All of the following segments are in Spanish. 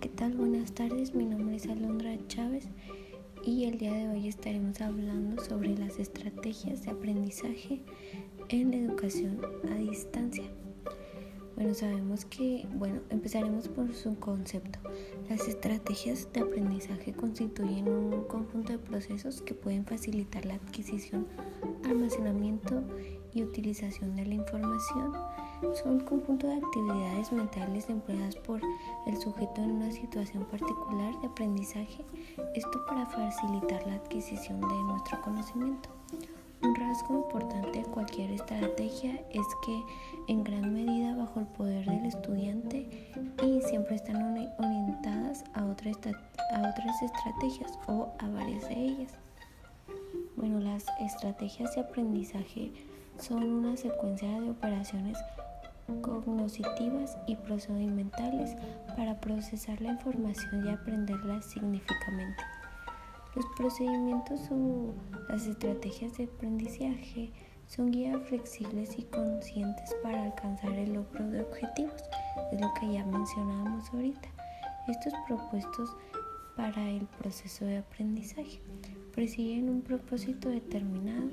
¿qué tal? Buenas tardes, mi nombre es Alondra Chávez y el día de hoy estaremos hablando sobre las estrategias de aprendizaje en la educación a distancia. Bueno, sabemos que, bueno, empezaremos por su concepto. Las estrategias de aprendizaje constituyen un conjunto de procesos que pueden facilitar la adquisición, almacenamiento y utilización de la información son un conjunto de actividades mentales empleadas por el sujeto en una situación particular de aprendizaje, esto para facilitar la adquisición de nuestro conocimiento. Un rasgo importante de cualquier estrategia es que en gran medida bajo el poder del estudiante y siempre están orientadas a, otra a otras estrategias o a varias de ellas. Bueno, las estrategias de aprendizaje son una secuencia de operaciones cognitivas y procedimentales para procesar la información y aprenderla significativamente. Los procedimientos o las estrategias de aprendizaje son guías flexibles y conscientes para alcanzar el logro de objetivos, es lo que ya mencionábamos ahorita. Estos propuestos para el proceso de aprendizaje persiguen un propósito determinado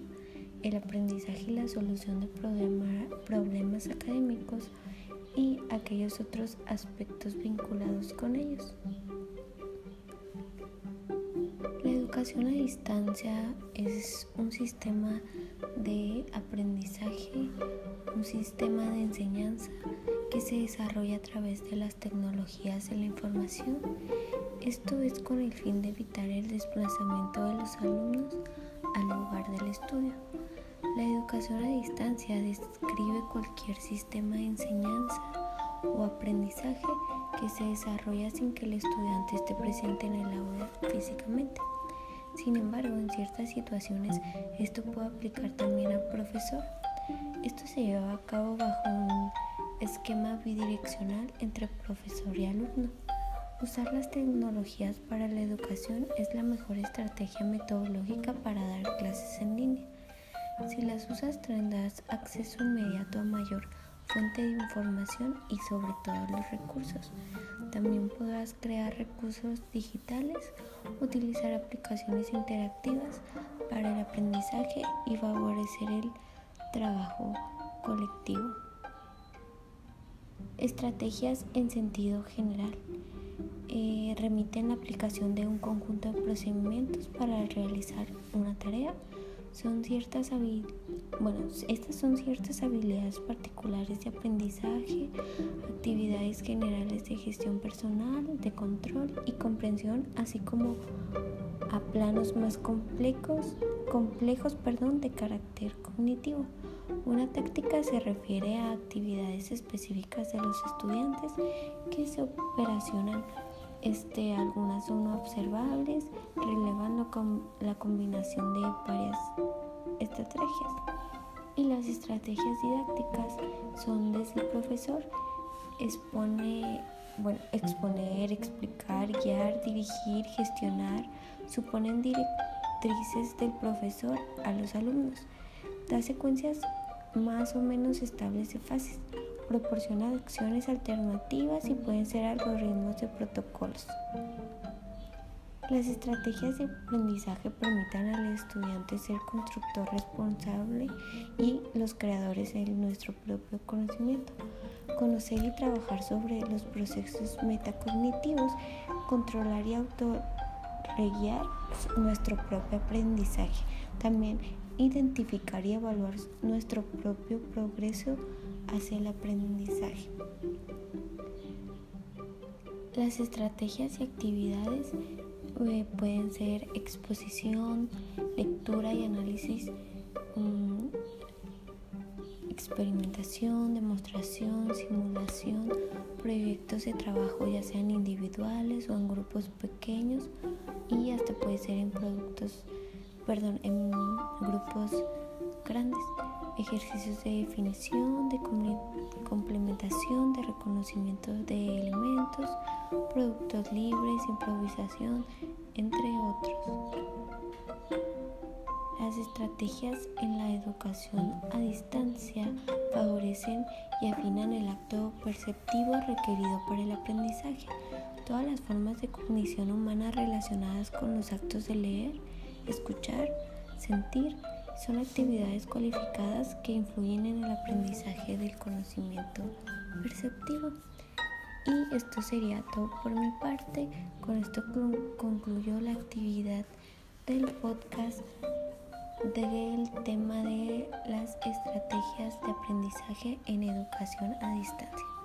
el aprendizaje y la solución de problemas académicos y aquellos otros aspectos vinculados con ellos. La educación a distancia es un sistema de aprendizaje, un sistema de enseñanza que se desarrolla a través de las tecnologías de la información. Esto es con el fin de evitar el desplazamiento de los alumnos educación a distancia describe cualquier sistema de enseñanza o aprendizaje que se desarrolla sin que el estudiante esté presente en el aula físicamente. Sin embargo, en ciertas situaciones esto puede aplicar también al profesor. Esto se lleva a cabo bajo un esquema bidireccional entre profesor y alumno. Usar las tecnologías para la educación es la mejor estrategia metodológica para dar clases en línea. Si las usas tendrás acceso inmediato a mayor fuente de información y sobre todo los recursos. También podrás crear recursos digitales, utilizar aplicaciones interactivas para el aprendizaje y favorecer el trabajo colectivo. Estrategias en sentido general. Eh, remiten la aplicación de un conjunto de procedimientos para realizar una tarea son ciertas bueno, estas son ciertas habilidades particulares de aprendizaje, actividades generales de gestión personal, de control y comprensión, así como a planos más complejos, complejos perdón, de carácter cognitivo. Una táctica se refiere a actividades específicas de los estudiantes que se operacionan este, algunas son observables, relevando con la combinación de varias estrategias. Y las estrategias didácticas son desde el profesor, expone, bueno, exponer, explicar, guiar, dirigir, gestionar, suponen directrices del profesor a los alumnos. Da secuencias más o menos estables de fases proporciona acciones alternativas y pueden ser algoritmos de protocolos. Las estrategias de aprendizaje permiten al estudiante ser constructor responsable y los creadores de nuestro propio conocimiento. Conocer y trabajar sobre los procesos metacognitivos, controlar y autorreguiar nuestro propio aprendizaje. También identificar y evaluar nuestro propio progreso hacia el aprendizaje. Las estrategias y actividades eh, pueden ser exposición, lectura y análisis, mm, experimentación, demostración, simulación, proyectos de trabajo ya sean individuales o en grupos pequeños y hasta puede ser en productos, perdón, en grupos grandes ejercicios de definición, de complementación, de reconocimiento de elementos, productos libres, improvisación, entre otros. Las estrategias en la educación a distancia favorecen y afinan el acto perceptivo requerido para el aprendizaje. todas las formas de cognición humana relacionadas con los actos de leer, escuchar, sentir, son actividades cualificadas que influyen en el aprendizaje del conocimiento perceptivo. Y esto sería todo por mi parte. Con esto concluyo la actividad del podcast del tema de las estrategias de aprendizaje en educación a distancia.